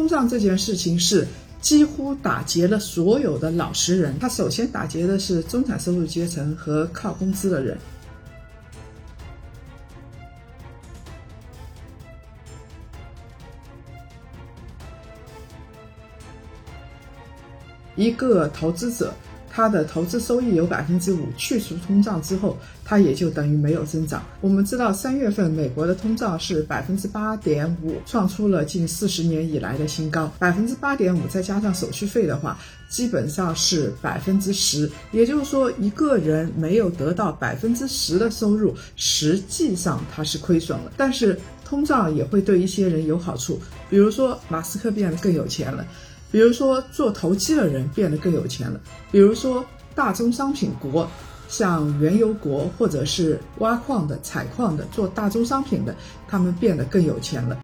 通胀这件事情是几乎打劫了所有的老实人。他首先打劫的是中产收入阶层和靠工资的人。一个投资者。它的投资收益有百分之五，去除通胀之后，它也就等于没有增长。我们知道，三月份美国的通胀是百分之八点五，创出了近四十年以来的新高。百分之八点五再加上手续费的话，基本上是百分之十。也就是说，一个人没有得到百分之十的收入，实际上他是亏损了。但是通胀也会对一些人有好处，比如说马斯克变得更有钱了。比如说，做投机的人变得更有钱了；比如说，大宗商品国，像原油国或者是挖矿的、采矿的、做大宗商品的，他们变得更有钱了。